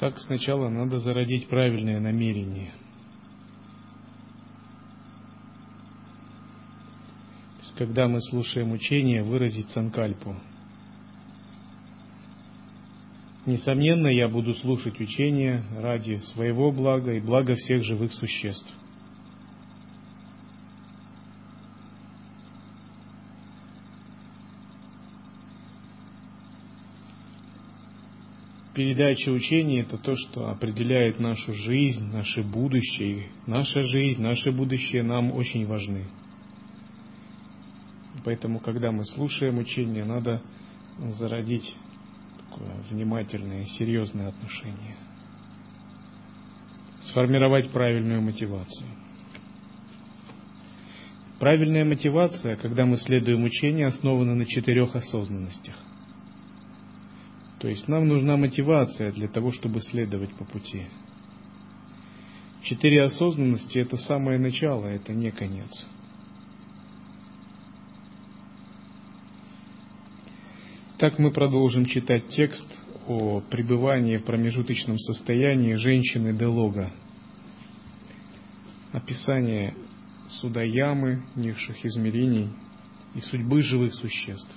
Так сначала надо зародить правильное намерение. Когда мы слушаем учение, выразить санкальпу. Несомненно, я буду слушать учение ради своего блага и блага всех живых существ. Передача учения – это то, что определяет нашу жизнь, наше будущее. Наша жизнь, наше будущее нам очень важны. Поэтому, когда мы слушаем учение, надо зародить такое внимательное, серьезное отношение. Сформировать правильную мотивацию. Правильная мотивация, когда мы следуем учению, основана на четырех осознанностях. То есть нам нужна мотивация для того, чтобы следовать по пути. Четыре осознанности – это самое начало, это не конец. Так мы продолжим читать текст о пребывании в промежуточном состоянии женщины Делога. Описание суда ямы, низших измерений и судьбы живых существ.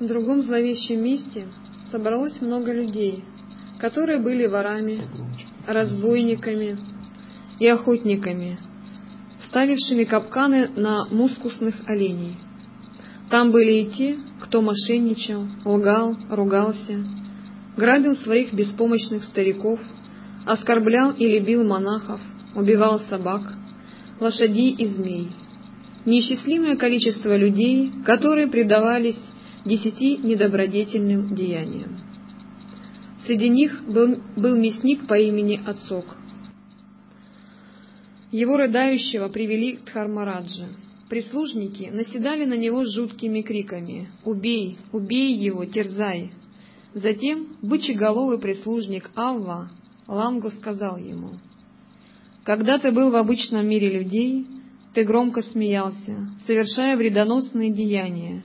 В другом зловещем месте собралось много людей, которые были ворами, разбойниками и охотниками, вставившими капканы на мускусных оленей. Там были и те, кто мошенничал, лгал, ругался, грабил своих беспомощных стариков, оскорблял или бил монахов, убивал собак, лошадей и змей. Неисчислимое количество людей, которые предавались десяти недобродетельным деяниям. Среди них был, был мясник по имени Ацок. Его рыдающего привели к Дхармараджа. Прислужники наседали на него жуткими криками «Убей! Убей его! Терзай!» Затем бычеголовый прислужник Авва Лангу сказал ему «Когда ты был в обычном мире людей, ты громко смеялся, совершая вредоносные деяния,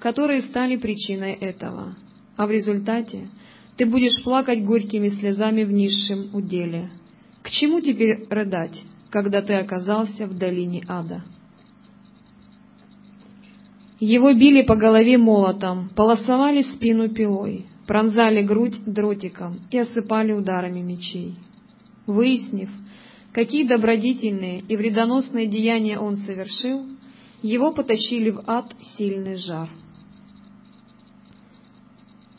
которые стали причиной этого, а в результате ты будешь плакать горькими слезами в низшем уделе. К чему теперь рыдать, когда ты оказался в долине ада? Его били по голове молотом, полосовали спину пилой, пронзали грудь дротиком и осыпали ударами мечей. Выяснив, какие добродетельные и вредоносные деяния он совершил, его потащили в ад сильный жар —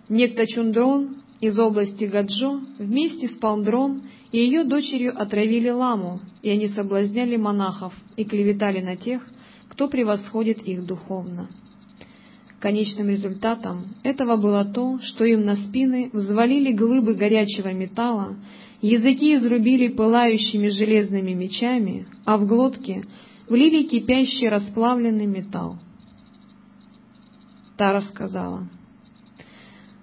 Некто Чундрон из области Гаджо вместе с Палдрон и ее дочерью отравили ламу, и они соблазняли монахов и клеветали на тех, кто превосходит их духовно. Конечным результатом этого было то, что им на спины взвалили глыбы горячего металла, языки изрубили пылающими железными мечами, а в глотке влили кипящий расплавленный металл. Тара сказала,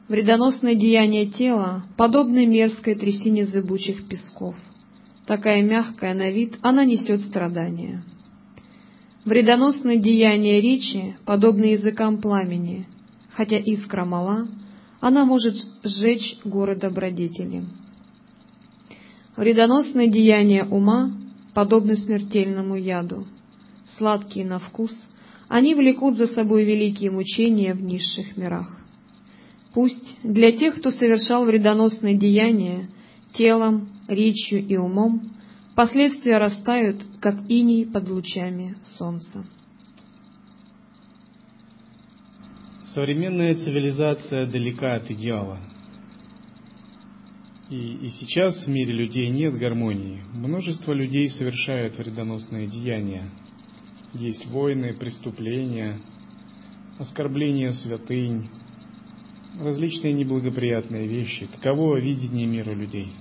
Вредоносное деяние тела подобно мерзкой трясине зыбучих песков. Такая мягкая на вид, она несет страдания. Вредоносное деяние речи подобно языкам пламени, хотя искра мала, она может сжечь горы добродетели. Вредоносное деяние ума подобно смертельному яду. Сладкие на вкус, они влекут за собой великие мучения в низших мирах. Пусть для тех, кто совершал вредоносные деяния телом, речью и умом, последствия растают, как иней под лучами солнца. Современная цивилизация далека от идеала. И, и сейчас в мире людей нет гармонии. Множество людей совершают вредоносные деяния. Есть войны, преступления, оскорбления святынь, различные неблагоприятные вещи. Таково видение мира людей.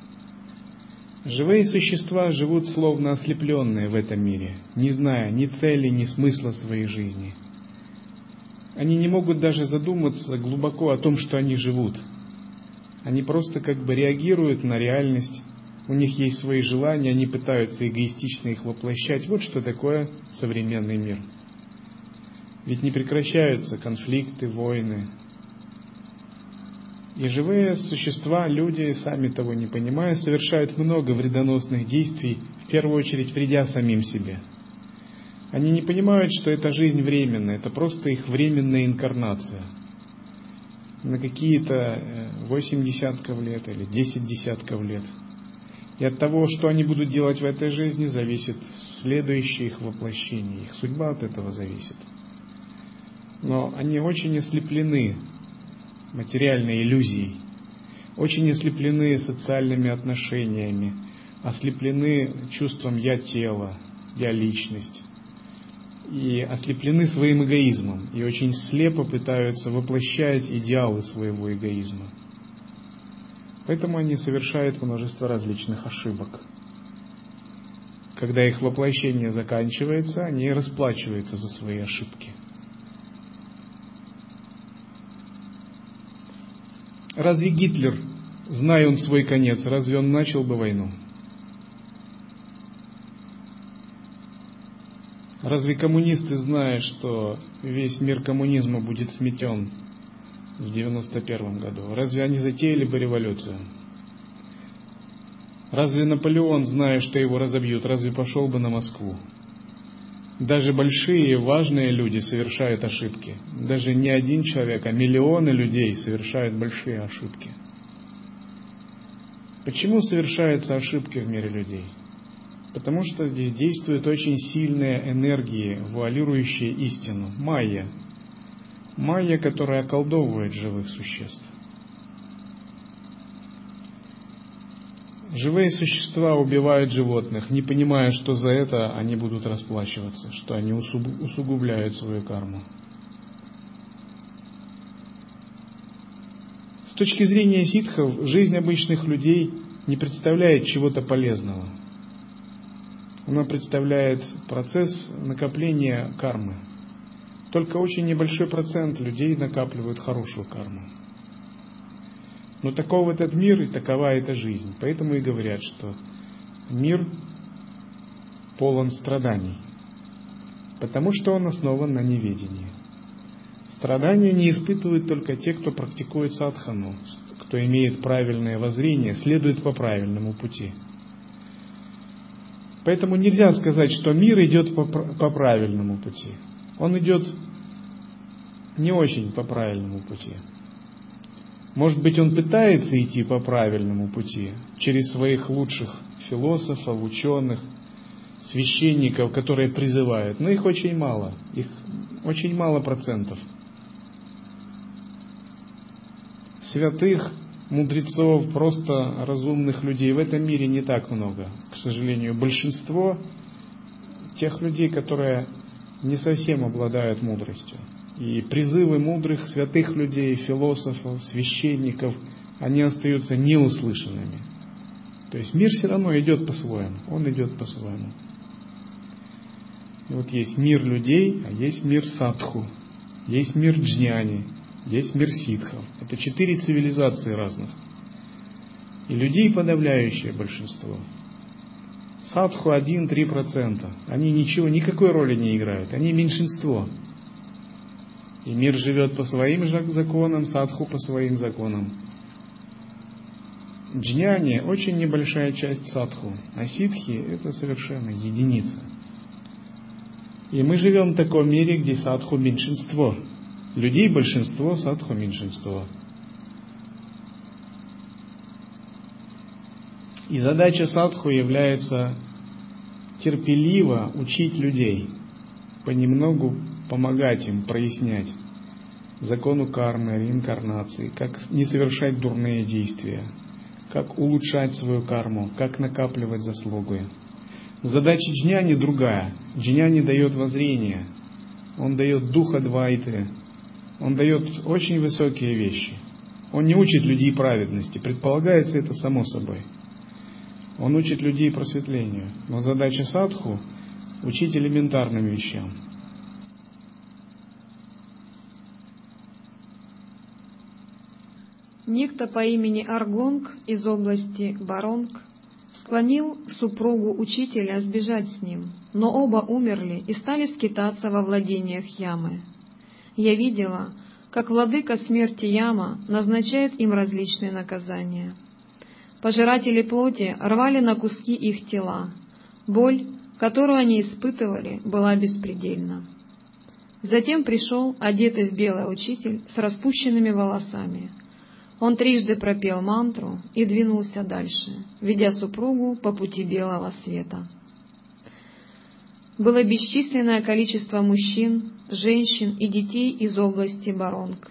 Живые существа живут словно ослепленные в этом мире, не зная ни цели, ни смысла своей жизни. Они не могут даже задуматься глубоко о том, что они живут. Они просто как бы реагируют на реальность, у них есть свои желания, они пытаются эгоистично их воплощать. Вот что такое современный мир. Ведь не прекращаются конфликты, войны. И живые существа, люди, сами того не понимая, совершают много вредоносных действий, в первую очередь вредя самим себе. Они не понимают, что эта жизнь временная, это просто их временная инкарнация. На какие-то 8 э, десятков лет или 10 десятков лет. И от того, что они будут делать в этой жизни, зависит следующее их воплощение. Их судьба от этого зависит но они очень ослеплены материальной иллюзией, очень ослеплены социальными отношениями, ослеплены чувством «я тело», «я личность», и ослеплены своим эгоизмом, и очень слепо пытаются воплощать идеалы своего эгоизма. Поэтому они совершают множество различных ошибок. Когда их воплощение заканчивается, они расплачиваются за свои ошибки – Разве Гитлер, зная он свой конец, разве он начал бы войну? Разве коммунисты, зная, что весь мир коммунизма будет сметен в 91 году, разве они затеяли бы революцию? Разве Наполеон, зная, что его разобьют, разве пошел бы на Москву? Даже большие важные люди совершают ошибки. Даже не один человек, а миллионы людей совершают большие ошибки. Почему совершаются ошибки в мире людей? Потому что здесь действуют очень сильные энергии, вуалирующие истину. Майя. Майя, которая околдовывает живых существ. Живые существа убивают животных, не понимая, что за это они будут расплачиваться, что они усугубляют свою карму. С точки зрения ситхов, жизнь обычных людей не представляет чего-то полезного. Она представляет процесс накопления кармы. Только очень небольшой процент людей накапливают хорошую карму. Но таков этот мир и такова эта жизнь. Поэтому и говорят, что мир полон страданий, потому что он основан на неведении. Страдания не испытывают только те, кто практикует садхану, кто имеет правильное воззрение, следует по правильному пути. Поэтому нельзя сказать, что мир идет по, по правильному пути. Он идет не очень по правильному пути. Может быть, он пытается идти по правильному пути, через своих лучших философов, ученых, священников, которые призывают, но их очень мало, их очень мало процентов. Святых, мудрецов, просто разумных людей в этом мире не так много. К сожалению, большинство тех людей, которые не совсем обладают мудростью. И призывы мудрых, святых людей, философов, священников, они остаются неуслышанными. То есть мир все равно идет по-своему, он идет по-своему. И вот есть мир людей, а есть мир садху, есть мир джняни, есть мир ситхов. Это четыре цивилизации разных. И людей подавляющее большинство. Садху 1-3%. Они ничего, никакой роли не играют. Они меньшинство. И мир живет по своим законам, садху по своим законам. Джняни – очень небольшая часть садху, а ситхи – это совершенно единица. И мы живем в таком мире, где садху – меньшинство. Людей большинство, садху – меньшинство. И задача садху является терпеливо учить людей, понемногу помогать им прояснять закону кармы, реинкарнации, как не совершать дурные действия, как улучшать свою карму, как накапливать заслуги. Задача джняни другая. Джняни дает воззрение, он дает духа двайты, он дает очень высокие вещи. Он не учит людей праведности, предполагается это само собой. Он учит людей просветлению. Но задача садху – учить элементарным вещам. Некто по имени Аргонг из области Баронг склонил супругу учителя сбежать с ним, но оба умерли и стали скитаться во владениях Ямы. я видела, как владыка смерти Яма назначает им различные наказания. Пожиратели плоти рвали на куски их тела. Боль, которую они испытывали, была беспредельна. Затем пришел, одетый в белый учитель, с распущенными волосами. Он трижды пропел мантру и двинулся дальше, ведя супругу по пути белого света. Было бесчисленное количество мужчин, женщин и детей из области Баронг.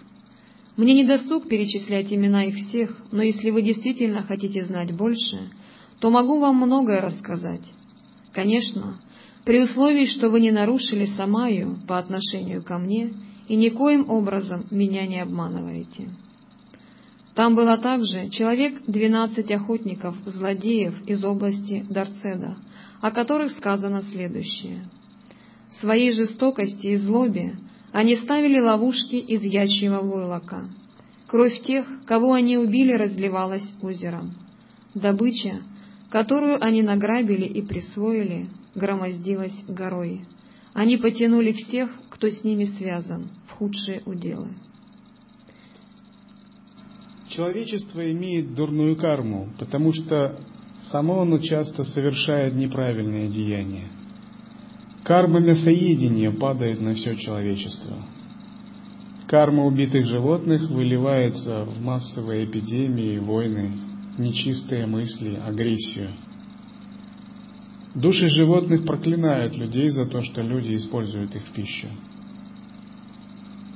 Мне не досуг перечислять имена их всех, но если вы действительно хотите знать больше, то могу вам многое рассказать. Конечно, при условии, что вы не нарушили самаю по отношению ко мне и никоим образом меня не обманываете. Там было также человек двенадцать охотников, злодеев из области Дарцеда, о которых сказано следующее. В своей жестокости и злобе они ставили ловушки из ячьего войлока. Кровь тех, кого они убили, разливалась озером. Добыча, которую они награбили и присвоили, громоздилась горой. Они потянули всех, кто с ними связан, в худшие уделы. Человечество имеет дурную карму, потому что само оно часто совершает неправильные деяния. Карма мясоедения падает на все человечество. Карма убитых животных выливается в массовые эпидемии, войны, нечистые мысли, агрессию – Души животных проклинают людей за то, что люди используют их в пищу.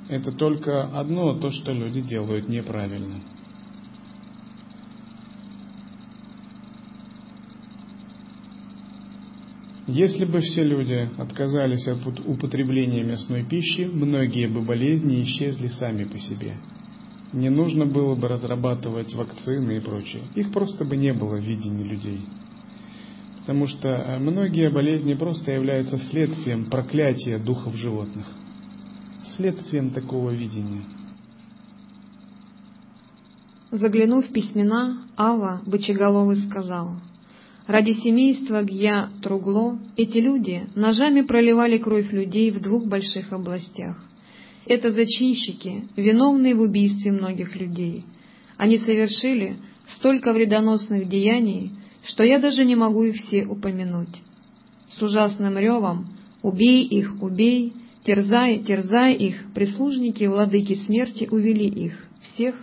Это только одно то, что люди делают неправильно. Если бы все люди отказались от употребления мясной пищи, многие бы болезни исчезли сами по себе. Не нужно было бы разрабатывать вакцины и прочее. Их просто бы не было в видении людей потому что э, многие болезни просто являются следствием проклятия духов животных, следствием такого видения. Заглянув в письмена, Ава Бычеголовый сказал, «Ради семейства Гья Тругло эти люди ножами проливали кровь людей в двух больших областях. Это зачинщики, виновные в убийстве многих людей. Они совершили столько вредоносных деяний, что я даже не могу их все упомянуть. С ужасным ревом «Убей их, убей!» Терзай, терзай их, прислужники владыки смерти увели их, всех,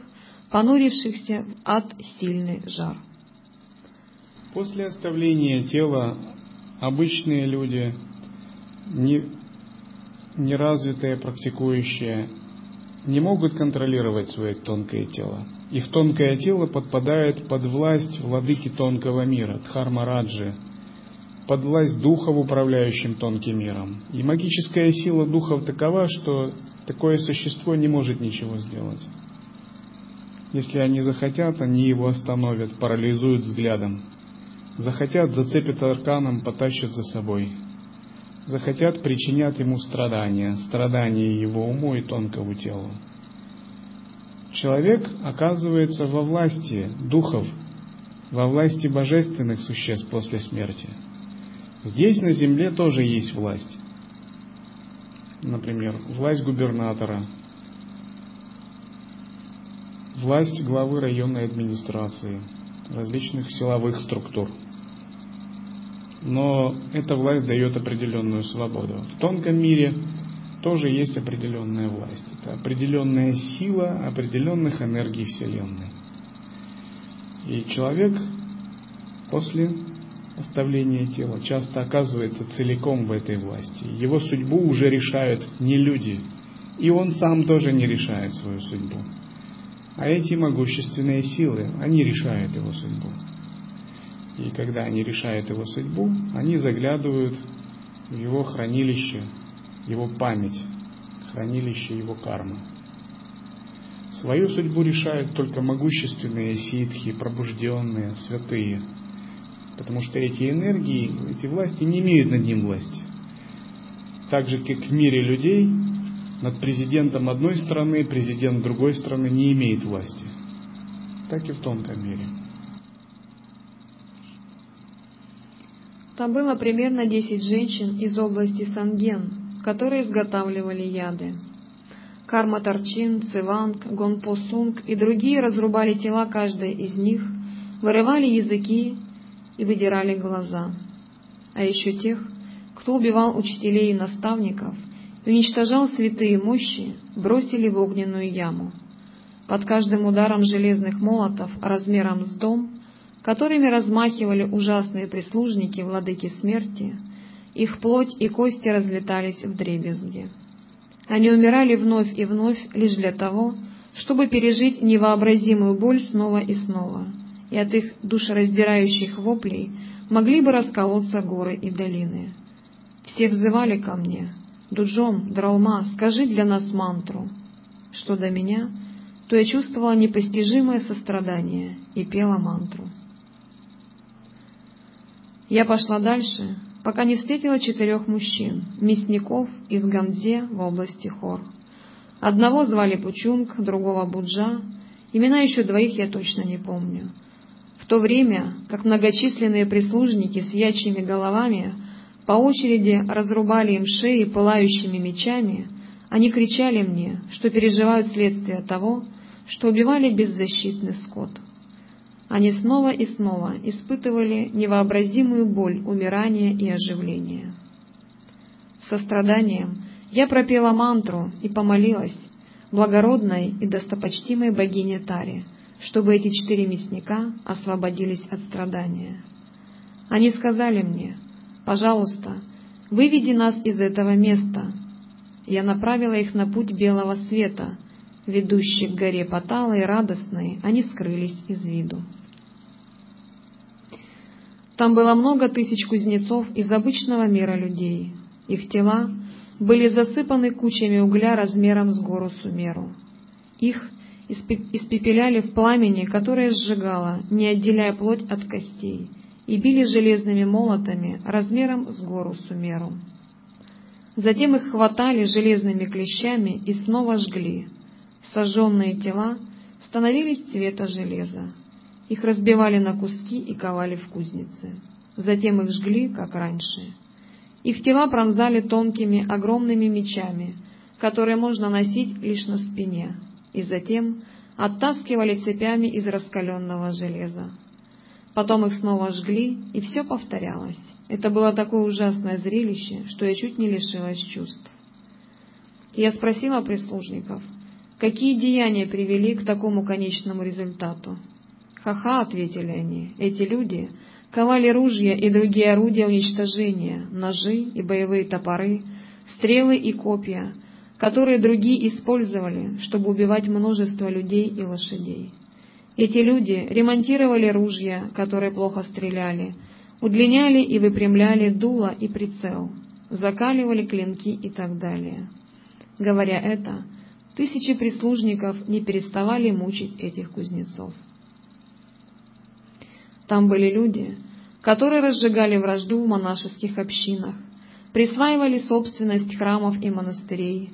понурившихся в ад сильный жар. После оставления тела обычные люди, не, неразвитые, практикующие, не могут контролировать свое тонкое тело. Их тонкое тело подпадает под власть владыки тонкого мира, Дхармараджи, под власть духов, управляющим тонким миром. И магическая сила духов такова, что такое существо не может ничего сделать. Если они захотят, они его остановят, парализуют взглядом. Захотят, зацепят арканом, потащат за собой. Захотят, причинят ему страдания, страдания его уму и тонкому телу человек оказывается во власти духов, во власти божественных существ после смерти. Здесь на земле тоже есть власть. Например, власть губернатора, власть главы районной администрации, различных силовых структур. Но эта власть дает определенную свободу. В тонком мире тоже есть определенная власть. Это определенная сила определенных энергий Вселенной. И человек после оставления тела часто оказывается целиком в этой власти. Его судьбу уже решают не люди, и он сам тоже не решает свою судьбу. А эти могущественные силы, они решают его судьбу. И когда они решают его судьбу, они заглядывают в его хранилище его память, хранилище его кармы. Свою судьбу решают только могущественные ситхи, пробужденные, святые, потому что эти энергии, эти власти не имеют над ним власти. Так же, как в мире людей, над президентом одной страны президент другой страны не имеет власти. Так и в тонком мире. Там было примерно десять женщин из области Санген, которые изготавливали яды. Карматарчин, Циванг, Гонпосунг и другие разрубали тела каждой из них, вырывали языки и выдирали глаза. А еще тех, кто убивал учителей и наставников и уничтожал святые мощи, бросили в огненную яму. Под каждым ударом железных молотов размером с дом, которыми размахивали ужасные прислужники владыки смерти, их плоть и кости разлетались в дребезги. Они умирали вновь и вновь лишь для того, чтобы пережить невообразимую боль снова и снова, и от их душераздирающих воплей могли бы расколоться горы и долины. Все взывали ко мне, «Дуджом, Дралма, скажи для нас мантру». Что до меня, то я чувствовала непостижимое сострадание и пела мантру. Я пошла дальше, пока не встретила четырех мужчин, мясников из Ганзе в области Хор. Одного звали Пучунг, другого Буджа, имена еще двоих я точно не помню. В то время, как многочисленные прислужники с ячьими головами по очереди разрубали им шеи пылающими мечами, они кричали мне, что переживают следствие того, что убивали беззащитный скот. Они снова и снова испытывали невообразимую боль умирания и оживления. С состраданием я пропела мантру и помолилась благородной и достопочтимой богине Таре, чтобы эти четыре мясника освободились от страдания. Они сказали мне, «Пожалуйста, выведи нас из этого места». Я направила их на путь белого света, ведущий к горе Патала, и радостные они скрылись из виду. Там было много тысяч кузнецов из обычного мира людей. Их тела были засыпаны кучами угля размером с гору Сумеру. Их испепеляли в пламени, которое сжигало, не отделяя плоть от костей, и били железными молотами размером с гору Сумеру. Затем их хватали железными клещами и снова жгли. Сожженные тела становились цвета железа. Их разбивали на куски и ковали в кузнице. Затем их жгли, как раньше. Их тела пронзали тонкими, огромными мечами, которые можно носить лишь на спине, и затем оттаскивали цепями из раскаленного железа. Потом их снова жгли, и все повторялось. Это было такое ужасное зрелище, что я чуть не лишилась чувств. Я спросила прислужников, какие деяния привели к такому конечному результату. «Ха-ха», — ответили они, — «эти люди ковали ружья и другие орудия уничтожения, ножи и боевые топоры, стрелы и копья, которые другие использовали, чтобы убивать множество людей и лошадей. Эти люди ремонтировали ружья, которые плохо стреляли, удлиняли и выпрямляли дуло и прицел, закаливали клинки и так далее. Говоря это, тысячи прислужников не переставали мучить этих кузнецов. Там были люди, которые разжигали вражду в монашеских общинах, присваивали собственность храмов и монастырей,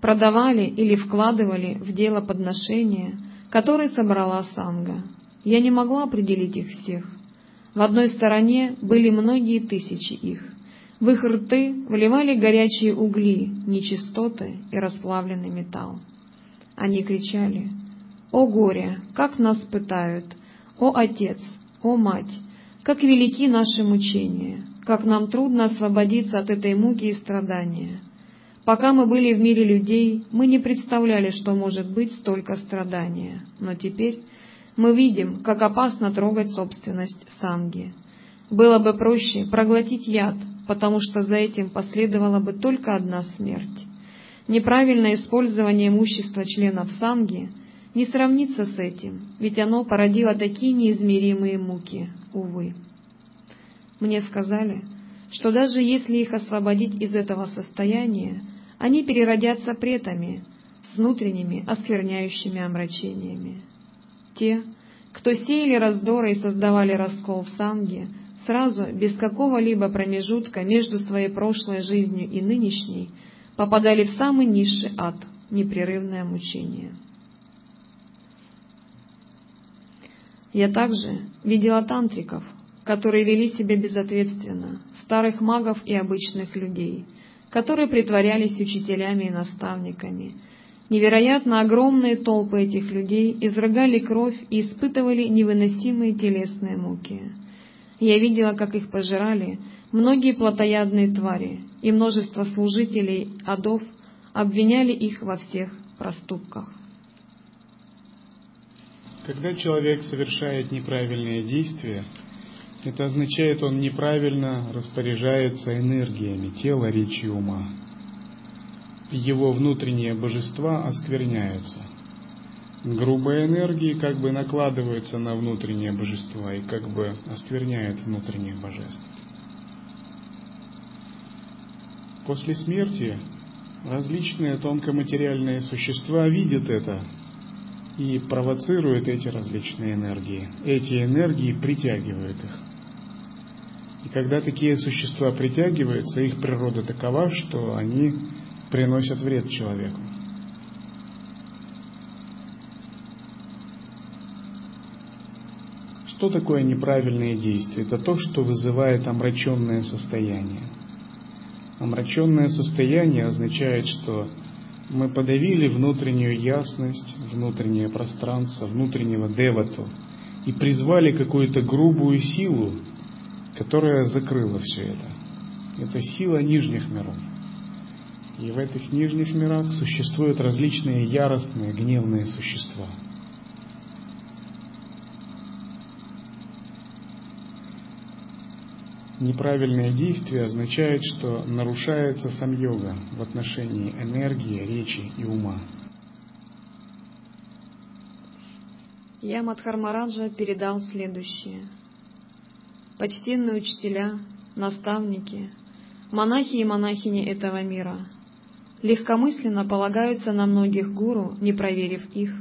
продавали или вкладывали в дело подношения, которое собрала Санга. Я не могла определить их всех. В одной стороне были многие тысячи их. В их рты вливали горячие угли, нечистоты и расплавленный металл. Они кричали, «О горе! Как нас пытают! О Отец! О, Мать, как велики наши мучения, как нам трудно освободиться от этой муки и страдания. Пока мы были в мире людей, мы не представляли, что может быть столько страдания, но теперь мы видим, как опасно трогать собственность Санги. Было бы проще проглотить яд, потому что за этим последовала бы только одна смерть. Неправильное использование имущества членов Санги — не сравнится с этим, ведь оно породило такие неизмеримые муки, увы. Мне сказали, что даже если их освободить из этого состояния, они переродятся претами с внутренними оскверняющими омрачениями. Те, кто сеяли раздоры и создавали раскол в санге, сразу, без какого-либо промежутка между своей прошлой жизнью и нынешней, попадали в самый низший ад, непрерывное мучение. Я также видела тантриков, которые вели себя безответственно, старых магов и обычных людей, которые притворялись учителями и наставниками, Невероятно огромные толпы этих людей изрыгали кровь и испытывали невыносимые телесные муки. Я видела, как их пожирали многие плотоядные твари, и множество служителей адов обвиняли их во всех проступках. Когда человек совершает неправильные действия, это означает, он неправильно распоряжается энергиями тела, речи ума. Его внутренние божества оскверняются. Грубые энергии как бы накладываются на внутренние божества и как бы оскверняют внутренних божеств. После смерти различные тонкоматериальные существа видят это и провоцируют эти различные энергии. Эти энергии притягивают их. И когда такие существа притягиваются, их природа такова, что они приносят вред человеку. Что такое неправильные действия? Это то, что вызывает омраченное состояние. Омраченное состояние означает, что мы подавили внутреннюю ясность, внутреннее пространство, внутреннего девату и призвали какую-то грубую силу, которая закрыла все это. Это сила нижних миров. И в этих нижних мирах существуют различные яростные, гневные существа. Неправильное действие означает, что нарушается сам йога в отношении энергии, речи и ума. Я Мадхармараджа передал следующее – почтенные учителя, наставники, монахи и монахини этого мира легкомысленно полагаются на многих гуру, не проверив их.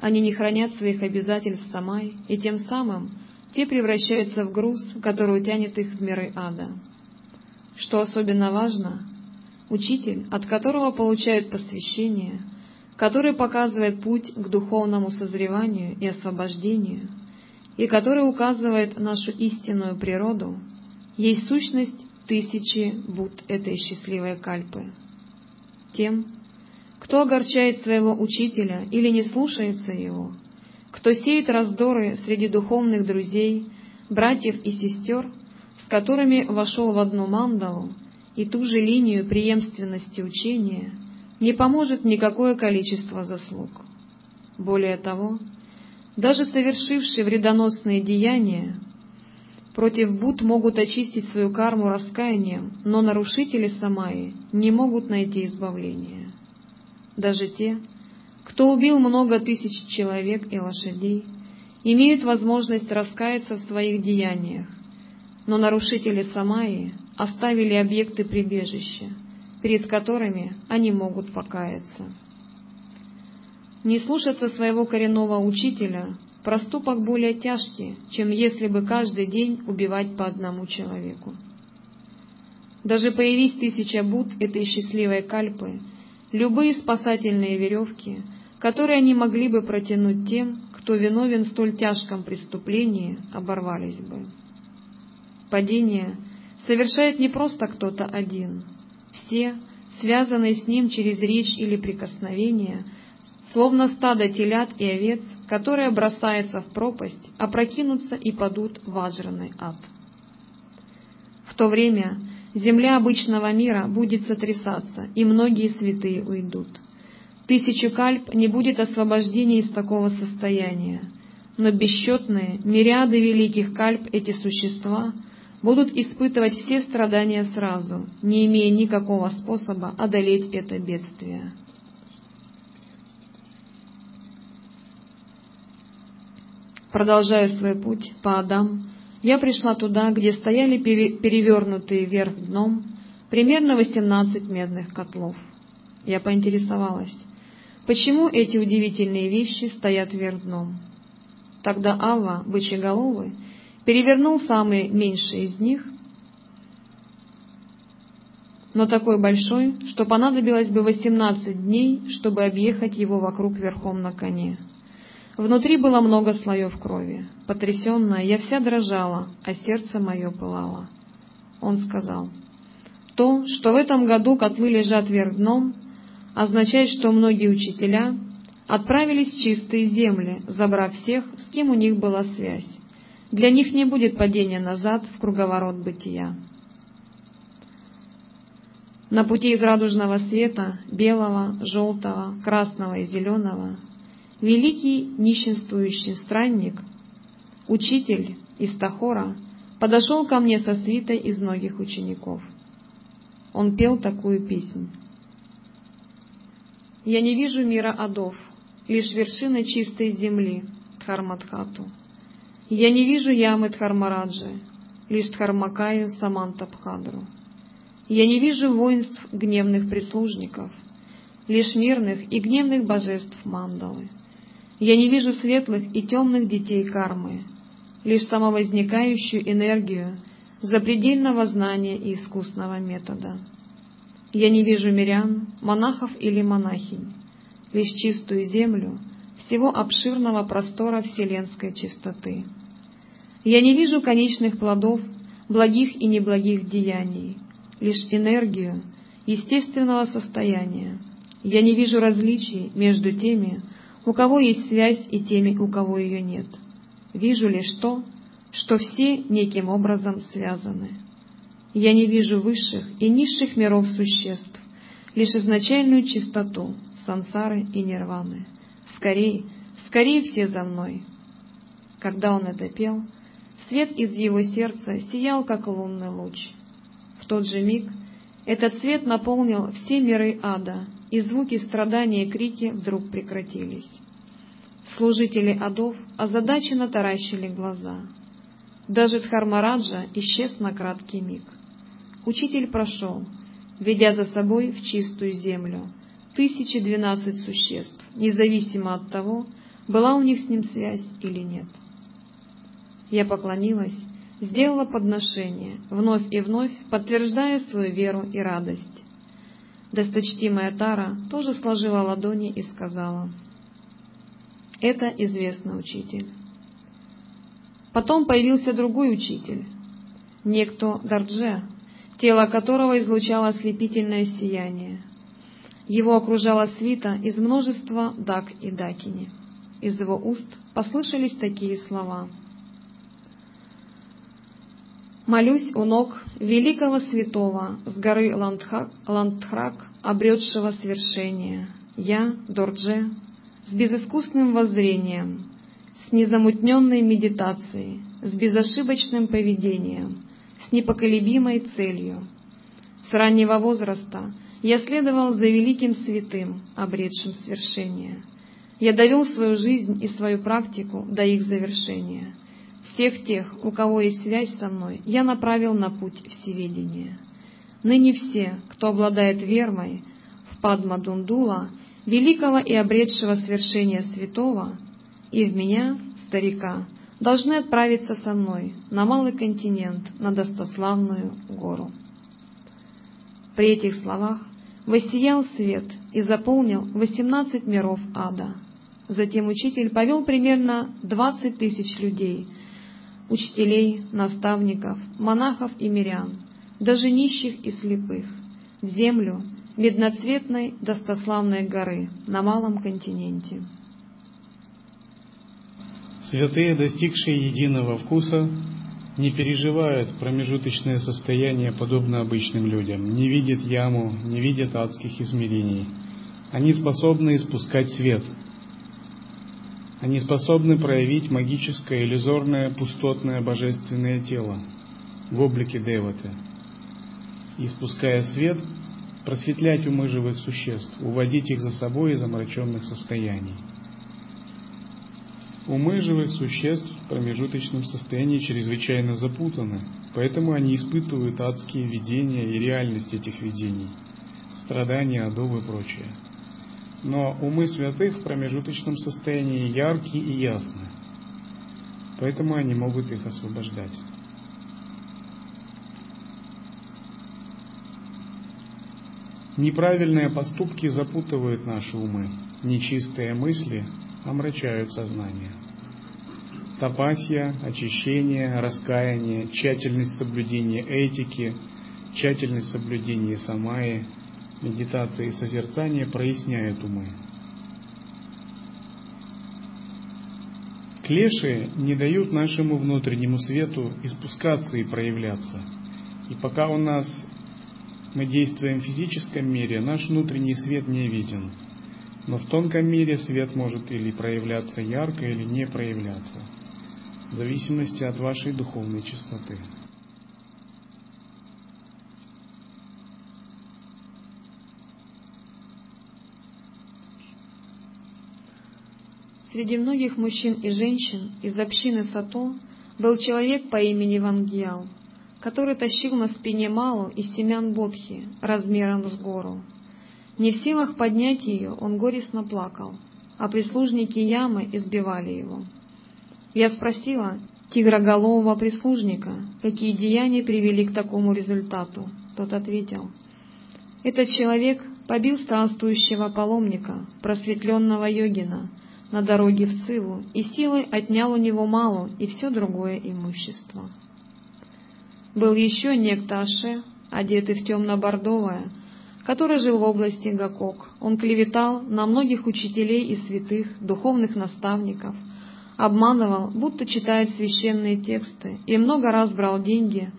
Они не хранят своих обязательств самай, и тем самым те превращаются в груз, который утянет их в миры ада. Что особенно важно, учитель, от которого получают посвящение, который показывает путь к духовному созреванию и освобождению – и который указывает нашу истинную природу, есть сущность тысячи Буд этой счастливой кальпы. Тем, кто огорчает своего учителя или не слушается его, кто сеет раздоры среди духовных друзей, братьев и сестер, с которыми вошел в одну мандалу и ту же линию преемственности учения, не поможет никакое количество заслуг. Более того, даже совершившие вредоносные деяния против Буд могут очистить свою карму раскаянием, но нарушители Самаи не могут найти избавления. Даже те, кто убил много тысяч человек и лошадей, имеют возможность раскаяться в своих деяниях, но нарушители Самаи оставили объекты прибежища, перед которыми они могут покаяться. Не слушаться своего коренного учителя – проступок более тяжкий, чем если бы каждый день убивать по одному человеку. Даже появись тысяча буд этой счастливой кальпы, любые спасательные веревки, которые они могли бы протянуть тем, кто виновен в столь тяжком преступлении, оборвались бы. Падение совершает не просто кто-то один. Все, связанные с ним через речь или прикосновение – словно стадо телят и овец, которое бросается в пропасть, опрокинутся и падут в ваджранный ад. В то время земля обычного мира будет сотрясаться, и многие святые уйдут. Тысячу кальп не будет освобождения из такого состояния, но бесчетные, мириады великих кальп эти существа будут испытывать все страдания сразу, не имея никакого способа одолеть это бедствие. Продолжая свой путь по Адам, я пришла туда, где стояли перевернутые вверх дном примерно 18 медных котлов. Я поинтересовалась, почему эти удивительные вещи стоят вверх дном. Тогда Ава, бычеголовый, перевернул самый меньший из них, но такой большой, что понадобилось бы 18 дней, чтобы объехать его вокруг верхом на коне. Внутри было много слоев крови. Потрясенная, я вся дрожала, а сердце мое пылало. Он сказал, «То, что в этом году котлы лежат вверх дном, означает, что многие учителя отправились в чистые земли, забрав всех, с кем у них была связь. Для них не будет падения назад в круговорот бытия. На пути из радужного света, белого, желтого, красного и зеленого, великий нищенствующий странник, учитель из Тахора, подошел ко мне со свитой из многих учеников. Он пел такую песнь. «Я не вижу мира адов, лишь вершины чистой земли, Дхармадхату. Я не вижу ямы Дхармараджи, лишь Дхармакаю Самантабхадру. Я не вижу воинств гневных прислужников, лишь мирных и гневных божеств Мандалы. Я не вижу светлых и темных детей кармы, лишь самовозникающую энергию запредельного знания и искусного метода. Я не вижу мирян, монахов или монахинь, лишь чистую землю всего обширного простора вселенской чистоты. Я не вижу конечных плодов благих и неблагих деяний, лишь энергию естественного состояния. Я не вижу различий между теми, у кого есть связь, и теми, у кого ее нет. Вижу лишь то, что все неким образом связаны. Я не вижу высших и низших миров существ, лишь изначальную чистоту сансары и нирваны. Скорей, скорее все за мной. Когда он это пел, свет из его сердца сиял, как лунный луч. В тот же миг этот свет наполнил все миры ада, и звуки страдания и крики вдруг прекратились. Служители адов озадаченно таращили глаза. Даже Дхармараджа исчез на краткий миг. Учитель прошел, ведя за собой в чистую землю тысячи двенадцать существ, независимо от того, была у них с ним связь или нет. Я поклонилась, сделала подношение, вновь и вновь подтверждая свою веру и радость. Досточтимая Тара тоже сложила ладони и сказала, «Это известный учитель». Потом появился другой учитель, некто Дардже, тело которого излучало ослепительное сияние. Его окружала свита из множества дак и дакини. Из его уст послышались такие слова. «Молюсь у ног великого святого с горы Ландхак, Ландхрак, обретшего свершение. Я, Дордже, с безыскусным воззрением, с незамутненной медитацией, с безошибочным поведением, с непоколебимой целью. С раннего возраста я следовал за великим святым, обретшим свершение. Я довел свою жизнь и свою практику до их завершения. Всех тех, у кого есть связь со мной, я направил на путь всеведения. Ныне все, кто обладает верой в Падмадундула, великого и обретшего свершения святого, и в меня, старика, должны отправиться со мной на малый континент, на достославную гору. При этих словах воссиял свет и заполнил восемнадцать миров ада. Затем учитель повел примерно двадцать тысяч людей, учителей, наставников, монахов и мирян, даже нищих и слепых, в землю медноцветной достославной горы на малом континенте. Святые, достигшие единого вкуса, не переживают промежуточное состояние, подобно обычным людям, не видят яму, не видят адских измерений. Они способны испускать свет. Они способны проявить магическое, иллюзорное, пустотное божественное тело в облике Деваты. И, свет, просветлять умы живых существ, уводить их за собой из омраченных состояний. Умы живых существ в промежуточном состоянии чрезвычайно запутаны, поэтому они испытывают адские видения и реальность этих видений, страдания, адов и прочее. Но умы святых в промежуточном состоянии яркие и ясны, поэтому они могут их освобождать. Неправильные поступки запутывают наши умы, нечистые мысли омрачают сознание. Тапасия, очищение, раскаяние, тщательность соблюдения этики, тщательность соблюдения самаи, Медитация и созерцание проясняют умы. Клеши не дают нашему внутреннему свету испускаться и проявляться. И пока у нас мы действуем в физическом мире, наш внутренний свет не виден. Но в тонком мире свет может или проявляться ярко, или не проявляться, в зависимости от вашей духовной чистоты. Среди многих мужчин и женщин из общины Сато был человек по имени Вангьял, который тащил на спине Малу из семян Бодхи размером с гору. Не в силах поднять ее, он горестно плакал, а прислужники ямы избивали его. Я спросила тигроголового прислужника, какие деяния привели к такому результату. Тот ответил, «Этот человек побил странствующего паломника, просветленного йогина, на дороге в Циву и силой отнял у него малу и все другое имущество. Был еще некто Аше, одетый в темно-бордовое, который жил в области Гакок. Он клеветал на многих учителей и святых, духовных наставников, обманывал, будто читает священные тексты, и много раз брал деньги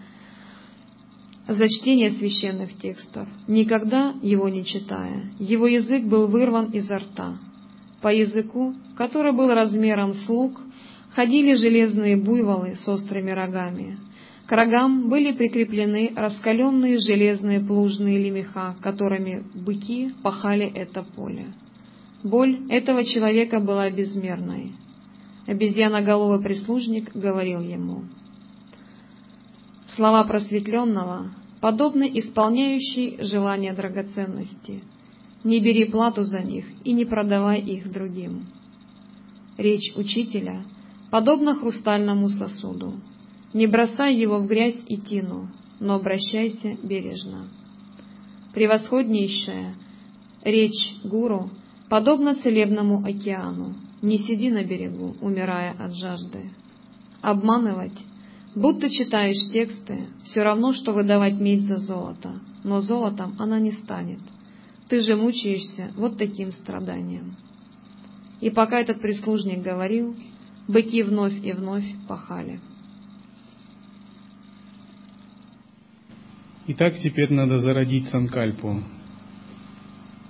за чтение священных текстов, никогда его не читая. Его язык был вырван изо рта. По языку, который был размером с лук, ходили железные буйволы с острыми рогами. К рогам были прикреплены раскаленные железные плужные лемеха, которыми быки пахали это поле. Боль этого человека была безмерной. Обезьяноголовый прислужник говорил ему, «Слова просветленного подобны исполняющей желания драгоценности — не бери плату за них и не продавай их другим. Речь учителя подобна хрустальному сосуду. Не бросай его в грязь и тину, но обращайся бережно. Превосходнейшая речь гуру подобна целебному океану. Не сиди на берегу, умирая от жажды. Обманывать, будто читаешь тексты, все равно, что выдавать медь за золото, но золотом она не станет — ты же мучаешься вот таким страданием. И пока этот прислужник говорил, быки вновь и вновь пахали. Итак, теперь надо зародить санкальпу.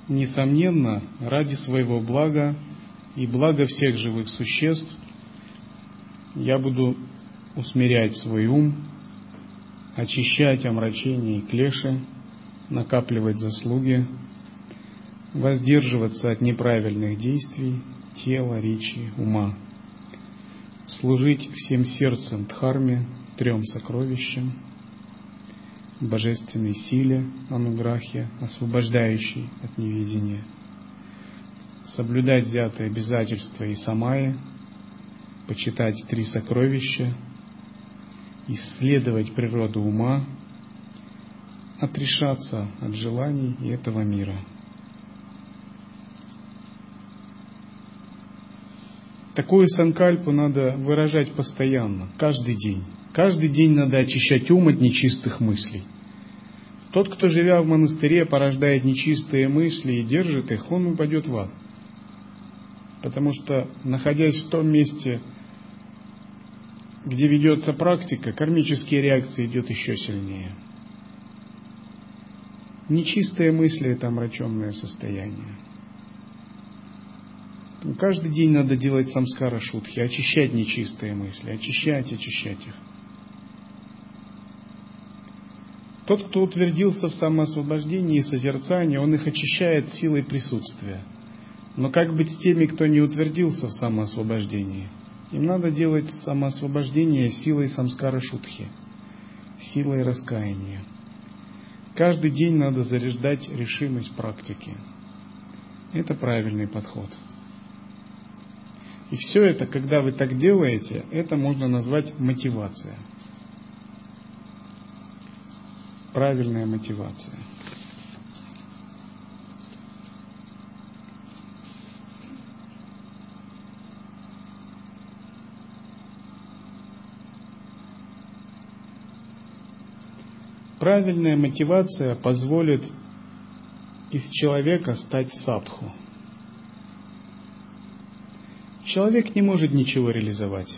Несомненно, ради своего блага и блага всех живых существ я буду усмирять свой ум, очищать омрачение и клеши, накапливать заслуги, воздерживаться от неправильных действий тела, речи, ума, служить всем сердцем Дхарме, трем сокровищам, божественной силе, ануграхе, освобождающей от неведения, соблюдать взятые обязательства и самая, почитать три сокровища, исследовать природу ума, отрешаться от желаний и этого мира – Такую санкальпу надо выражать постоянно, каждый день. Каждый день надо очищать ум от нечистых мыслей. Тот, кто, живя в монастыре, порождает нечистые мысли и держит их, он упадет в ад. Потому что, находясь в том месте, где ведется практика, кармические реакции идет еще сильнее. Нечистые мысли – это омраченное состояние. Каждый день надо делать самскара шутхи, очищать нечистые мысли, очищать, очищать их. Тот, кто утвердился в самоосвобождении и созерцании, он их очищает силой присутствия. Но как быть с теми, кто не утвердился в самоосвобождении? Им надо делать самоосвобождение силой самскара шутхи, силой раскаяния. Каждый день надо заряжать решимость практики. Это правильный подход. И все это, когда вы так делаете, это можно назвать мотивация. Правильная мотивация. Правильная мотивация позволит из человека стать садху? Человек не может ничего реализовать.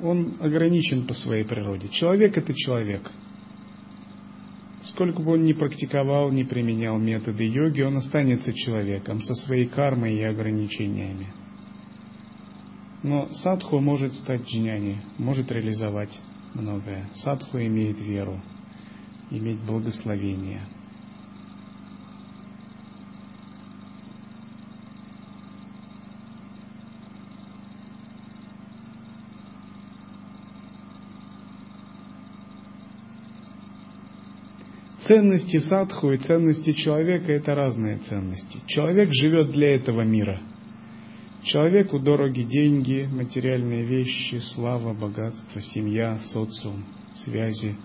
Он ограничен по своей природе. Человек – это человек. Сколько бы он ни практиковал, ни применял методы йоги, он останется человеком со своей кармой и ограничениями. Но садху может стать джняни, может реализовать многое. Садху имеет веру, иметь благословение – Ценности садху и ценности человека – это разные ценности. Человек живет для этого мира. Человеку дороги деньги, материальные вещи, слава, богатство, семья, социум, связи.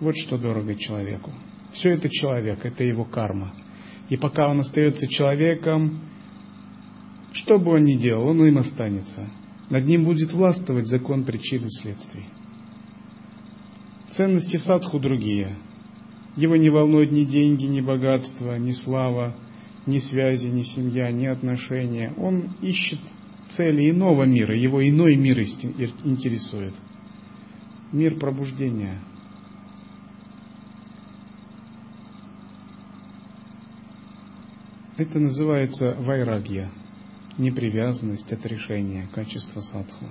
Вот что дорого человеку. Все это человек, это его карма. И пока он остается человеком, что бы он ни делал, он им останется. Над ним будет властвовать закон причин и следствий. Ценности садху другие – его не волнуют ни деньги, ни богатство, ни слава, ни связи, ни семья, ни отношения. Он ищет цели иного мира, его иной мир интересует. Мир пробуждения. Это называется вайрагья, непривязанность, отрешение, качество садху.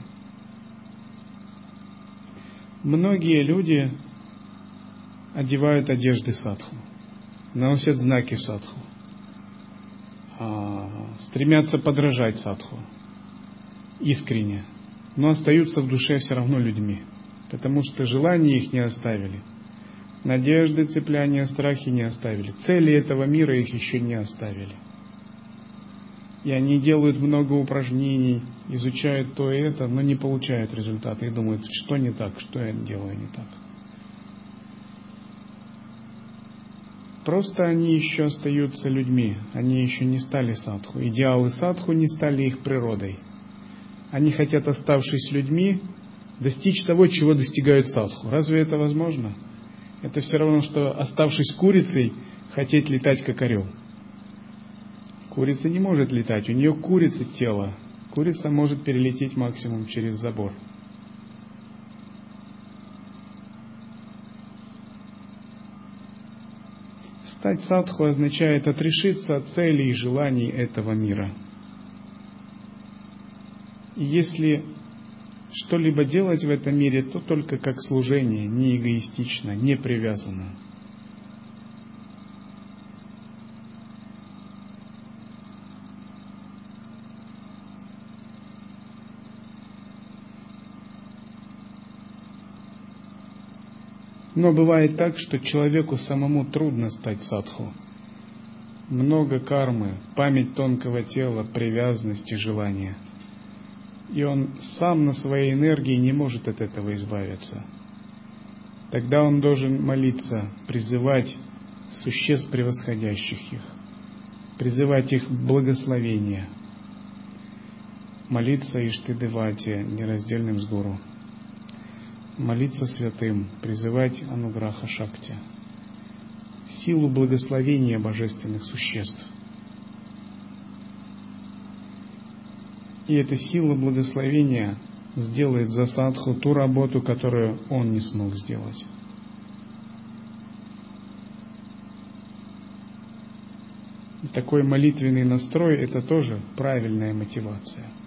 Многие люди одевают одежды садху, носят знаки садху, а, стремятся подражать садху искренне, но остаются в душе все равно людьми, потому что желания их не оставили, надежды, цепляния, страхи не оставили, цели этого мира их еще не оставили. И они делают много упражнений, изучают то и это, но не получают результаты и думают, что не так, что я делаю не так. Просто они еще остаются людьми, они еще не стали садху. Идеалы садху не стали их природой. Они хотят, оставшись людьми, достичь того, чего достигают садху. Разве это возможно? Это все равно, что оставшись курицей, хотеть летать как орел. Курица не может летать, у нее курица тело. Курица может перелететь максимум через забор. Стать садху означает отрешиться от целей и желаний этого мира. И если что-либо делать в этом мире, то только как служение, не эгоистично, не привязанно. Но бывает так, что человеку самому трудно стать садху. Много кармы, память тонкого тела, привязанности, желания. И он сам на своей энергии не может от этого избавиться. Тогда он должен молиться, призывать существ превосходящих их, призывать их благословения, молиться Иштидевате, нераздельным с гуру молиться святым, призывать Ануграха Шакти, силу благословения божественных существ. И эта сила благословения сделает за садху ту работу, которую он не смог сделать. Такой молитвенный настрой – это тоже правильная мотивация –